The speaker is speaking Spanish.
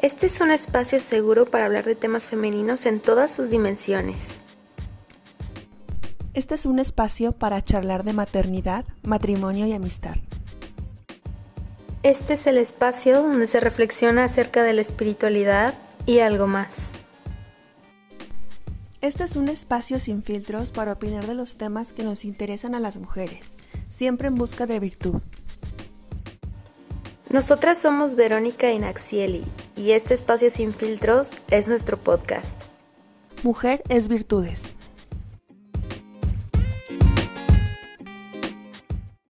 Este es un espacio seguro para hablar de temas femeninos en todas sus dimensiones. Este es un espacio para charlar de maternidad, matrimonio y amistad. Este es el espacio donde se reflexiona acerca de la espiritualidad y algo más. Este es un espacio sin filtros para opinar de los temas que nos interesan a las mujeres, siempre en busca de virtud. Nosotras somos Verónica y Naxieli y este espacio sin filtros es nuestro podcast. Mujer es Virtudes.